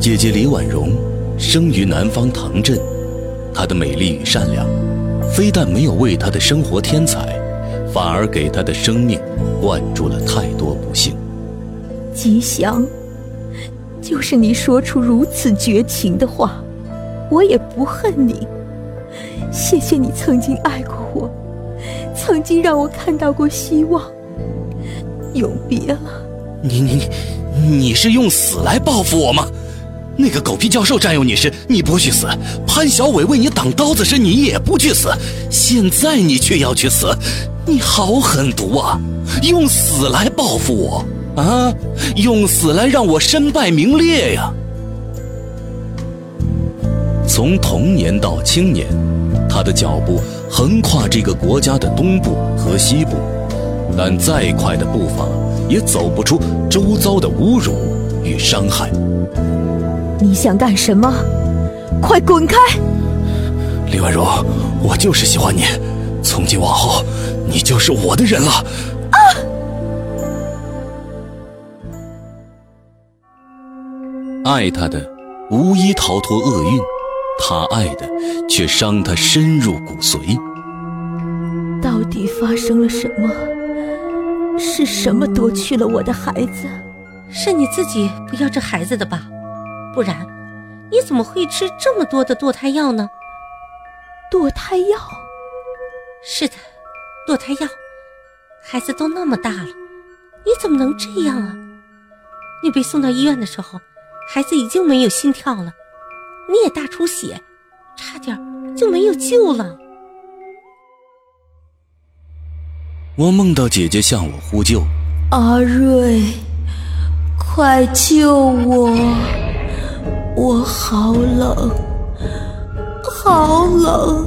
姐姐李婉容生于南方唐镇，她的美丽与善良，非但没有为她的生活添彩，反而给她的生命灌注了太多不幸。吉祥，就是你说出如此绝情的话，我也不恨你。谢谢你曾经爱过我，曾经让我看到过希望。永别了。你你你，你是用死来报复我吗？那个狗屁教授占有你时，你不去死；潘小伟为你挡刀子时，你也不去死。现在你却要去死，你好狠毒啊！用死来报复我啊！用死来让我身败名裂呀！从童年到青年，他的脚步横跨这个国家的东部和西部，但再快的步伐也走不出周遭的侮辱与伤害。你想干什么？快滚开！李婉柔，我就是喜欢你，从今往后，你就是我的人了。啊！爱他的无一逃脱厄运，他爱的却伤他深入骨髓。到底发生了什么？是什么夺去了我的孩子？是你自己不要这孩子的吧？不然，你怎么会吃这么多的堕胎药呢？堕胎药？是的，堕胎药。孩子都那么大了，你怎么能这样啊？你被送到医院的时候，孩子已经没有心跳了，你也大出血，差点就没有救了。我梦到姐姐向我呼救：“阿瑞，快救我！”我好冷，好冷。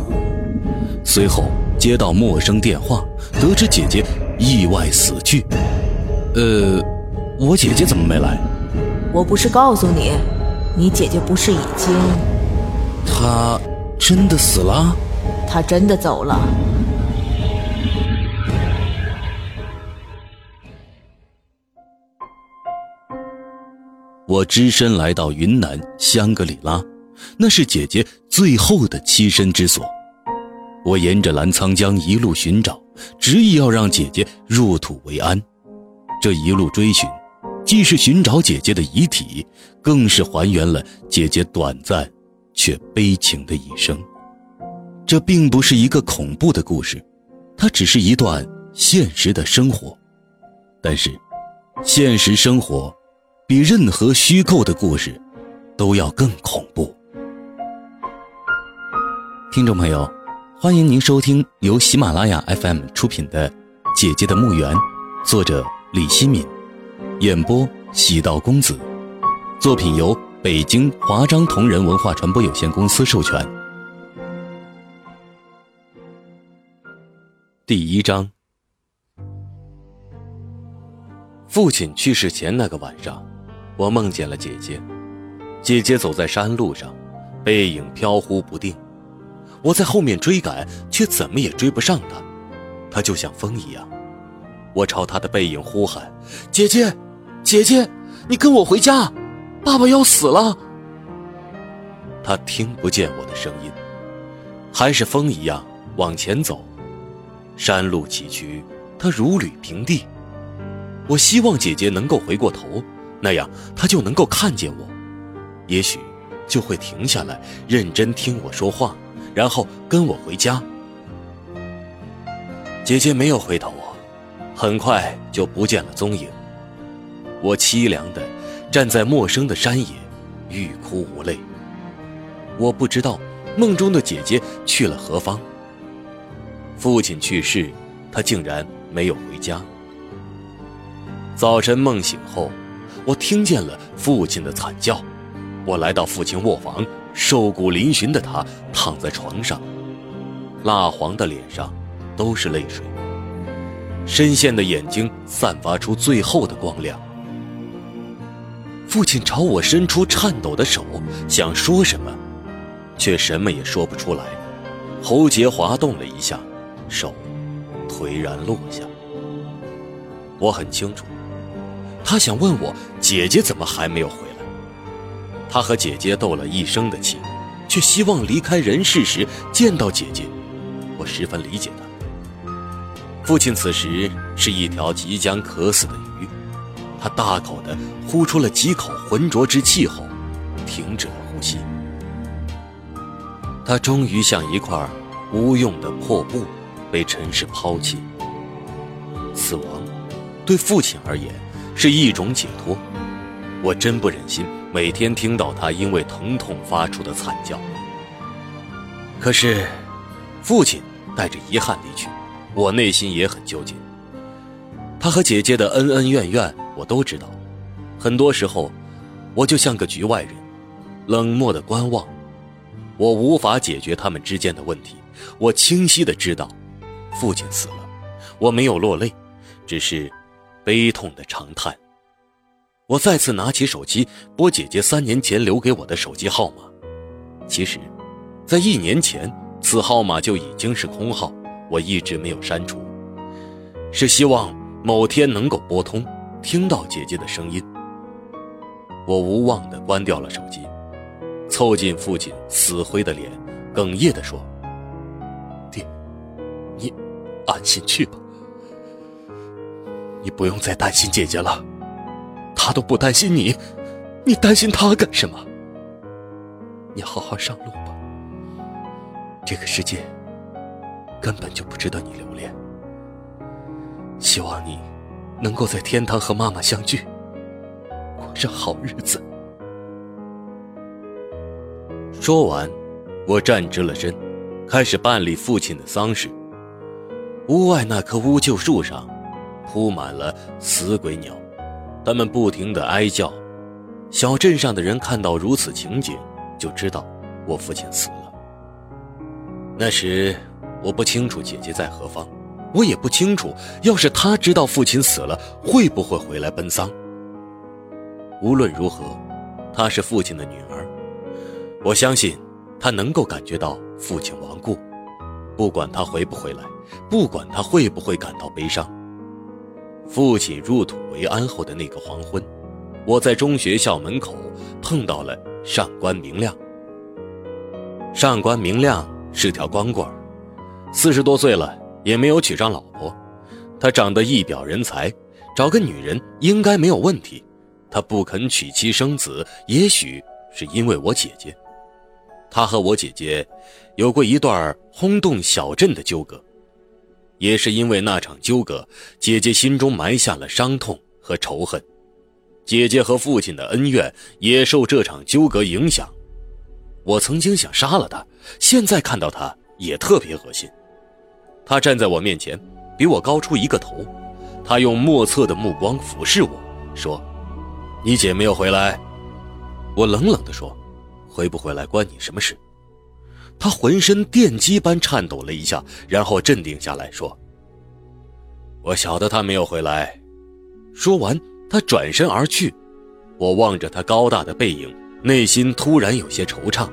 随后接到陌生电话，得知姐姐意外死去。呃，我姐姐怎么没来？我不是告诉你，你姐姐不是已经……她真的死了？她真的走了。我只身来到云南香格里拉，那是姐姐最后的栖身之所。我沿着澜沧江一路寻找，执意要让姐姐入土为安。这一路追寻，既是寻找姐姐的遗体，更是还原了姐姐短暂却悲情的一生。这并不是一个恐怖的故事，它只是一段现实的生活。但是，现实生活。比任何虚构的故事都要更恐怖。听众朋友，欢迎您收听由喜马拉雅 FM 出品的《姐姐的墓园》，作者李希敏，演播喜道公子。作品由北京华章同仁文化传播有限公司授权。第一章，父亲去世前那个晚上。我梦见了姐姐，姐姐走在山路上，背影飘忽不定。我在后面追赶，却怎么也追不上她。她就像风一样。我朝她的背影呼喊：“姐姐，姐姐，你跟我回家，爸爸要死了。”她听不见我的声音，还是风一样往前走。山路崎岖，她如履平地。我希望姐姐能够回过头。那样，他就能够看见我，也许就会停下来，认真听我说话，然后跟我回家。姐姐没有回头，很快就不见了踪影。我凄凉的站在陌生的山野，欲哭无泪。我不知道梦中的姐姐去了何方。父亲去世，他竟然没有回家。早晨梦醒后。我听见了父亲的惨叫，我来到父亲卧房，瘦骨嶙峋的他躺在床上，蜡黄的脸上都是泪水，深陷的眼睛散发出最后的光亮。父亲朝我伸出颤抖的手，想说什么，却什么也说不出来，喉结滑动了一下，手颓然落下。我很清楚。他想问我姐姐怎么还没有回来？他和姐姐斗了一生的气，却希望离开人世时见到姐姐，我十分理解他。父亲此时是一条即将渴死的鱼，他大口的呼出了几口浑浊之气后，停止了呼吸。他终于像一块无用的破布，被尘世抛弃。死亡，对父亲而言是一种解脱。我真不忍心每天听到他因为疼痛发出的惨叫。可是，父亲带着遗憾离去，我内心也很纠结。他和姐姐的恩恩怨怨我都知道，很多时候，我就像个局外人，冷漠的观望。我无法解决他们之间的问题。我清晰的知道，父亲死了，我没有落泪。只是悲痛的长叹。我再次拿起手机拨姐姐三年前留给我的手机号码。其实，在一年前，此号码就已经是空号，我一直没有删除，是希望某天能够拨通，听到姐姐的声音。我无望地关掉了手机，凑近父亲死灰的脸，哽咽地说：“爹，你安心去吧。”你不用再担心姐姐了，她都不担心你，你担心她干什么？你好好上路吧，这个世界根本就不值得你留恋。希望你能够在天堂和妈妈相聚，过上好日子。说完，我站直了身，开始办理父亲的丧事。屋外那棵乌桕树上。铺满了死鬼鸟，它们不停地哀叫。小镇上的人看到如此情景，就知道我父亲死了。那时我不清楚姐姐在何方，我也不清楚，要是她知道父亲死了，会不会回来奔丧。无论如何，她是父亲的女儿，我相信她能够感觉到父亲亡故。不管她回不回来，不管她会不会感到悲伤。父亲入土为安后的那个黄昏，我在中学校门口碰到了上官明亮。上官明亮是条光棍，四十多岁了也没有娶上老婆。他长得一表人才，找个女人应该没有问题。他不肯娶妻生子，也许是因为我姐姐。他和我姐姐有过一段轰动小镇的纠葛。也是因为那场纠葛，姐姐心中埋下了伤痛和仇恨。姐姐和父亲的恩怨也受这场纠葛影响。我曾经想杀了他，现在看到他也特别恶心。他站在我面前，比我高出一个头。他用莫测的目光俯视我说：“你姐没有回来。”我冷冷地说：“回不回来关你什么事？”他浑身电击般颤抖了一下，然后镇定下来说：“我晓得他没有回来。”说完，他转身而去。我望着他高大的背影，内心突然有些惆怅。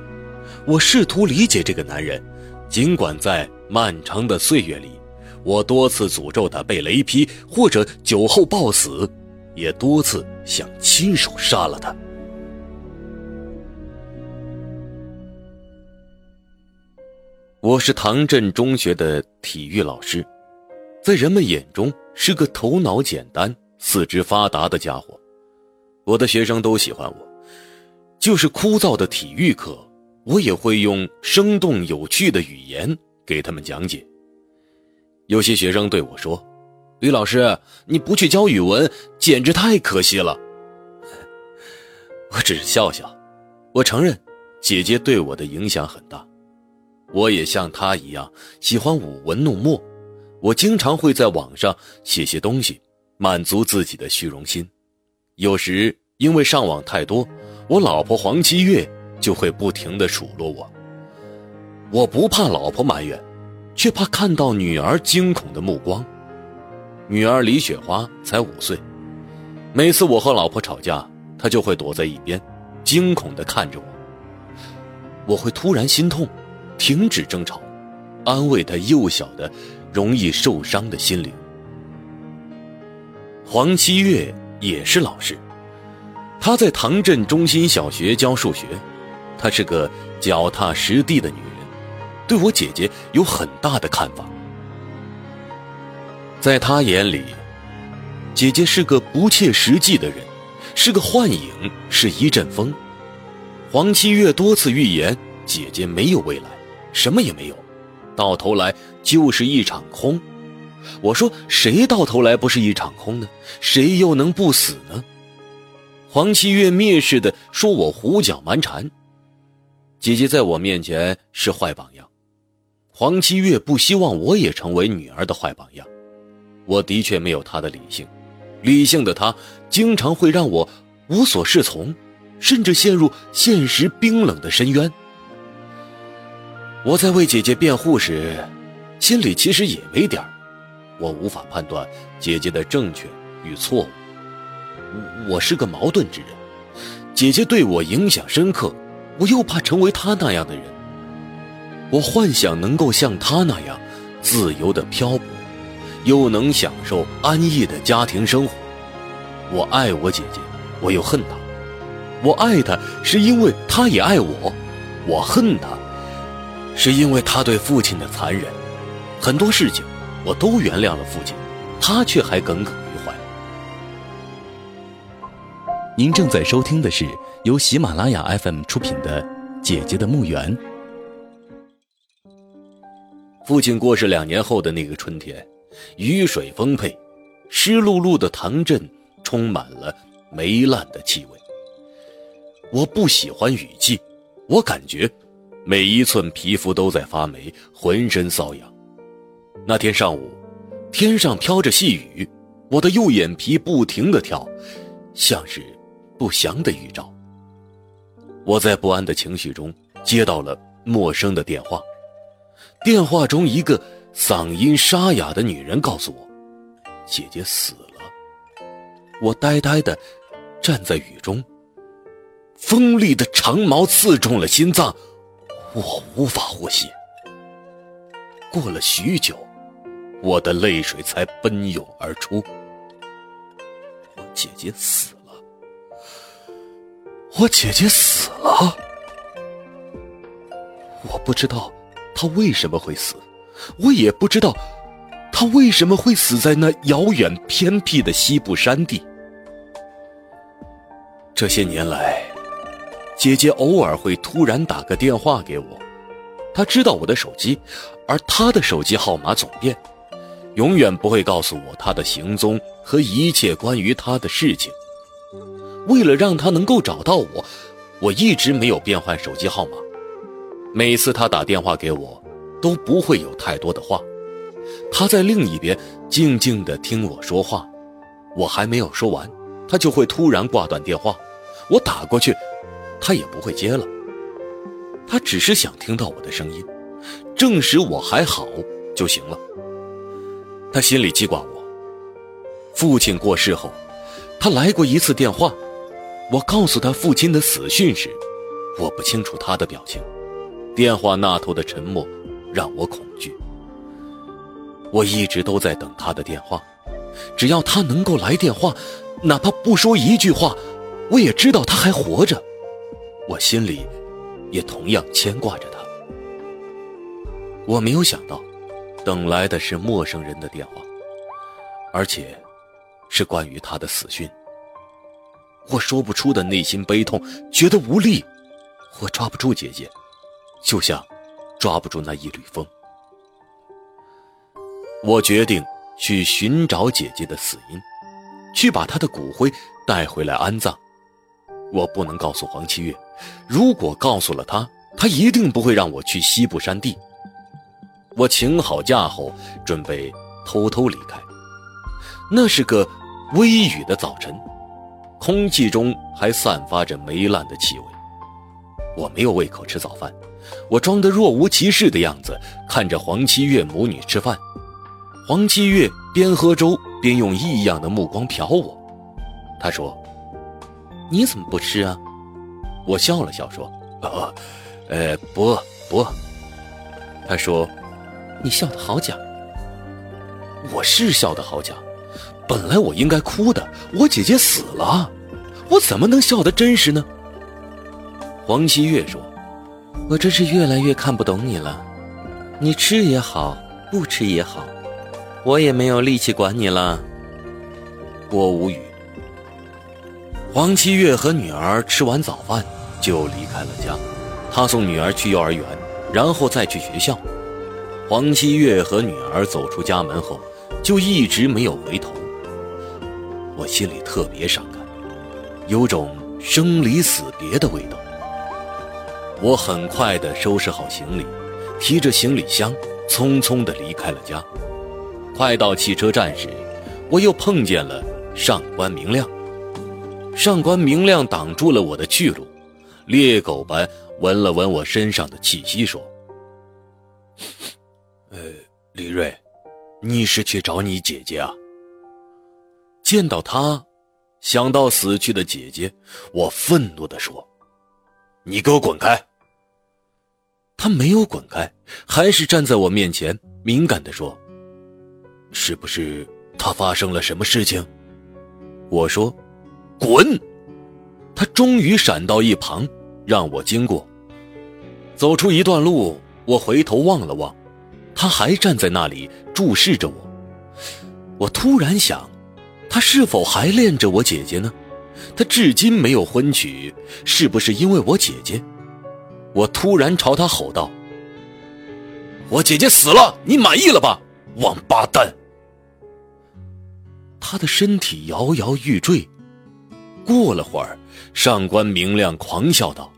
我试图理解这个男人，尽管在漫长的岁月里，我多次诅咒他被雷劈或者酒后暴死，也多次想亲手杀了他。我是唐镇中学的体育老师，在人们眼中是个头脑简单、四肢发达的家伙。我的学生都喜欢我，就是枯燥的体育课，我也会用生动有趣的语言给他们讲解。有些学生对我说：“吕老师，你不去教语文，简直太可惜了。” 我只是笑笑。我承认，姐姐对我的影响很大。我也像他一样喜欢舞文弄墨，我经常会在网上写些东西，满足自己的虚荣心。有时因为上网太多，我老婆黄七月就会不停地数落我。我不怕老婆埋怨，却怕看到女儿惊恐的目光。女儿李雪花才五岁，每次我和老婆吵架，她就会躲在一边，惊恐地看着我。我会突然心痛。停止争吵，安慰他幼小的、容易受伤的心灵。黄七月也是老师，她在唐镇中心小学教数学，她是个脚踏实地的女人，对我姐姐有很大的看法。在她眼里，姐姐是个不切实际的人，是个幻影，是一阵风。黄七月多次预言姐姐没有未来，什么也没有，到头来就是一场空。我说谁到头来不是一场空呢？谁又能不死呢？黄七月蔑视的说：“我胡搅蛮缠。”姐姐在我面前是坏榜样，黄七月不希望我也成为女儿的坏榜样。我的确没有她的理性，理性的她经常会让我无所适从，甚至陷入现实冰冷的深渊。我在为姐姐辩护时，心里其实也没点儿。我无法判断姐姐的正确与错误，我是个矛盾之人。姐姐对我影响深刻，我又怕成为她那样的人。我幻想能够像她那样自由的漂泊，又能享受安逸的家庭生活。我爱我姐姐，我又恨她。我爱她是因为她也爱我，我恨她是因为他对父亲的残忍。很多事情。我都原谅了父亲，他却还耿耿于怀。您正在收听的是由喜马拉雅 FM 出品的《姐姐的墓园》。父亲过世两年后的那个春天，雨水丰沛，湿漉漉的唐镇充满了霉烂的气味。我不喜欢雨季，我感觉每一寸皮肤都在发霉，浑身瘙痒。那天上午，天上飘着细雨，我的右眼皮不停地跳，像是不祥的预兆。我在不安的情绪中接到了陌生的电话，电话中一个嗓音沙哑的女人告诉我，姐姐死了。我呆呆地站在雨中，锋利的长矛刺中了心脏，我无法呼吸。过了许久。我的泪水才奔涌而出。我姐姐死了，我姐姐死了。我不知道她为什么会死，我也不知道她为什么会死在那遥远偏僻的西部山地。这些年来，姐姐偶尔会突然打个电话给我，她知道我的手机，而她的手机号码总变。永远不会告诉我她的行踪和一切关于她的事情。为了让她能够找到我，我一直没有变换手机号码。每次她打电话给我，都不会有太多的话。她在另一边静静地听我说话，我还没有说完，她就会突然挂断电话。我打过去，他也不会接了。他只是想听到我的声音，证实我还好就行了。他心里记挂我。父亲过世后，他来过一次电话。我告诉他父亲的死讯时，我不清楚他的表情。电话那头的沉默让我恐惧。我一直都在等他的电话，只要他能够来电话，哪怕不说一句话，我也知道他还活着。我心里也同样牵挂着他。我没有想到。等来的是陌生人的电话，而且是关于他的死讯。我说不出的内心悲痛，觉得无力。我抓不住姐姐，就像抓不住那一缕风。我决定去寻找姐姐的死因，去把她的骨灰带回来安葬。我不能告诉黄七月，如果告诉了他，他一定不会让我去西部山地。我请好假后，准备偷偷离开。那是个微雨的早晨，空气中还散发着霉烂的气味。我没有胃口吃早饭，我装得若无其事的样子，看着黄七月母女吃饭。黄七月边喝粥边用异样的目光瞟我，她说：“你怎么不吃啊？”我笑了笑说：“呃，呃，不不。”他说。你笑得好假，我是笑得好假。本来我应该哭的，我姐姐死了，我怎么能笑得真实呢？黄七月说：“我真是越来越看不懂你了。你吃也好，不吃也好，我也没有力气管你了。”我无语。黄七月和女儿吃完早饭就离开了家，他送女儿去幼儿园，然后再去学校。黄七月和女儿走出家门后，就一直没有回头。我心里特别伤感，有种生离死别的味道。我很快地收拾好行李，提着行李箱，匆匆地离开了家。快到汽车站时，我又碰见了上官明亮。上官明亮挡住了我的去路，猎狗般闻了闻我身上的气息，说：“ 呃，李瑞，你是去找你姐姐啊？”见到他，想到死去的姐姐，我愤怒地说：“你给我滚开！”他没有滚开，还是站在我面前，敏感地说：“是不是他发生了什么事情？”我说：“滚！”他终于闪到一旁，让我经过。走出一段路，我回头望了望，他还站在那里注视着我。我突然想，他是否还恋着我姐姐呢？他至今没有婚娶，是不是因为我姐姐？我突然朝他吼道：“我姐姐死了，你满意了吧，王八蛋！”他的身体摇摇欲坠。过了会儿，上官明亮狂笑道：“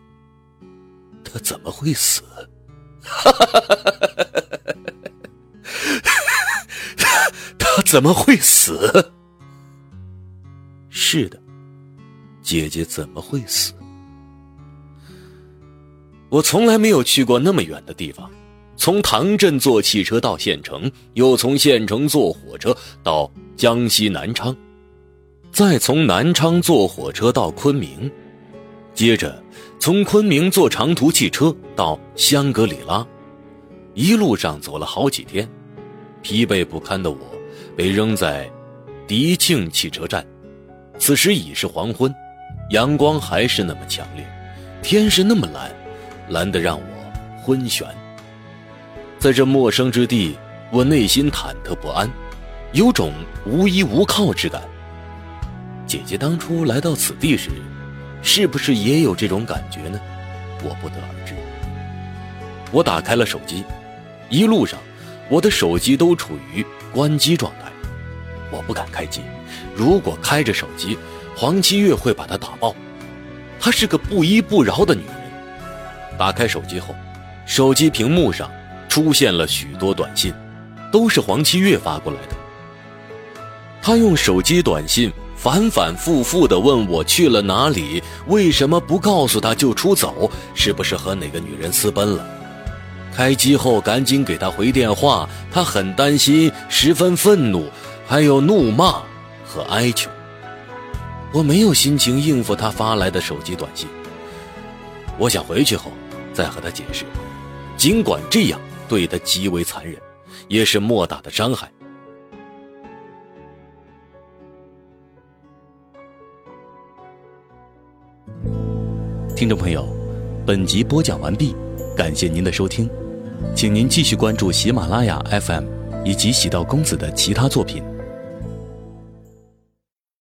他怎么会死？他怎么会死？是的，姐姐怎么会死？”我从来没有去过那么远的地方，从唐镇坐汽车到县城，又从县城坐火车到江西南昌，再从南昌坐火车到昆明，接着从昆明坐长途汽车到香格里拉，一路上走了好几天，疲惫不堪的我被扔在迪庆汽车站。此时已是黄昏，阳光还是那么强烈，天是那么蓝。蓝得让我昏眩。在这陌生之地，我内心忐忑不安，有种无依无靠之感。姐姐当初来到此地时，是不是也有这种感觉呢？我不得而知。我打开了手机，一路上我的手机都处于关机状态，我不敢开机。如果开着手机，黄七月会把它打爆。她是个不依不饶的女人。打开手机后，手机屏幕上出现了许多短信，都是黄七月发过来的。他用手机短信反反复复地问我去了哪里，为什么不告诉他就出走，是不是和哪个女人私奔了？开机后赶紧给他回电话，他很担心，十分愤怒，还有怒骂和哀求。我没有心情应付他发来的手机短信，我想回去后。再和他解释，尽管这样对他极为残忍，也是莫大的伤害。听众朋友，本集播讲完毕，感谢您的收听，请您继续关注喜马拉雅 FM 以及喜道公子的其他作品。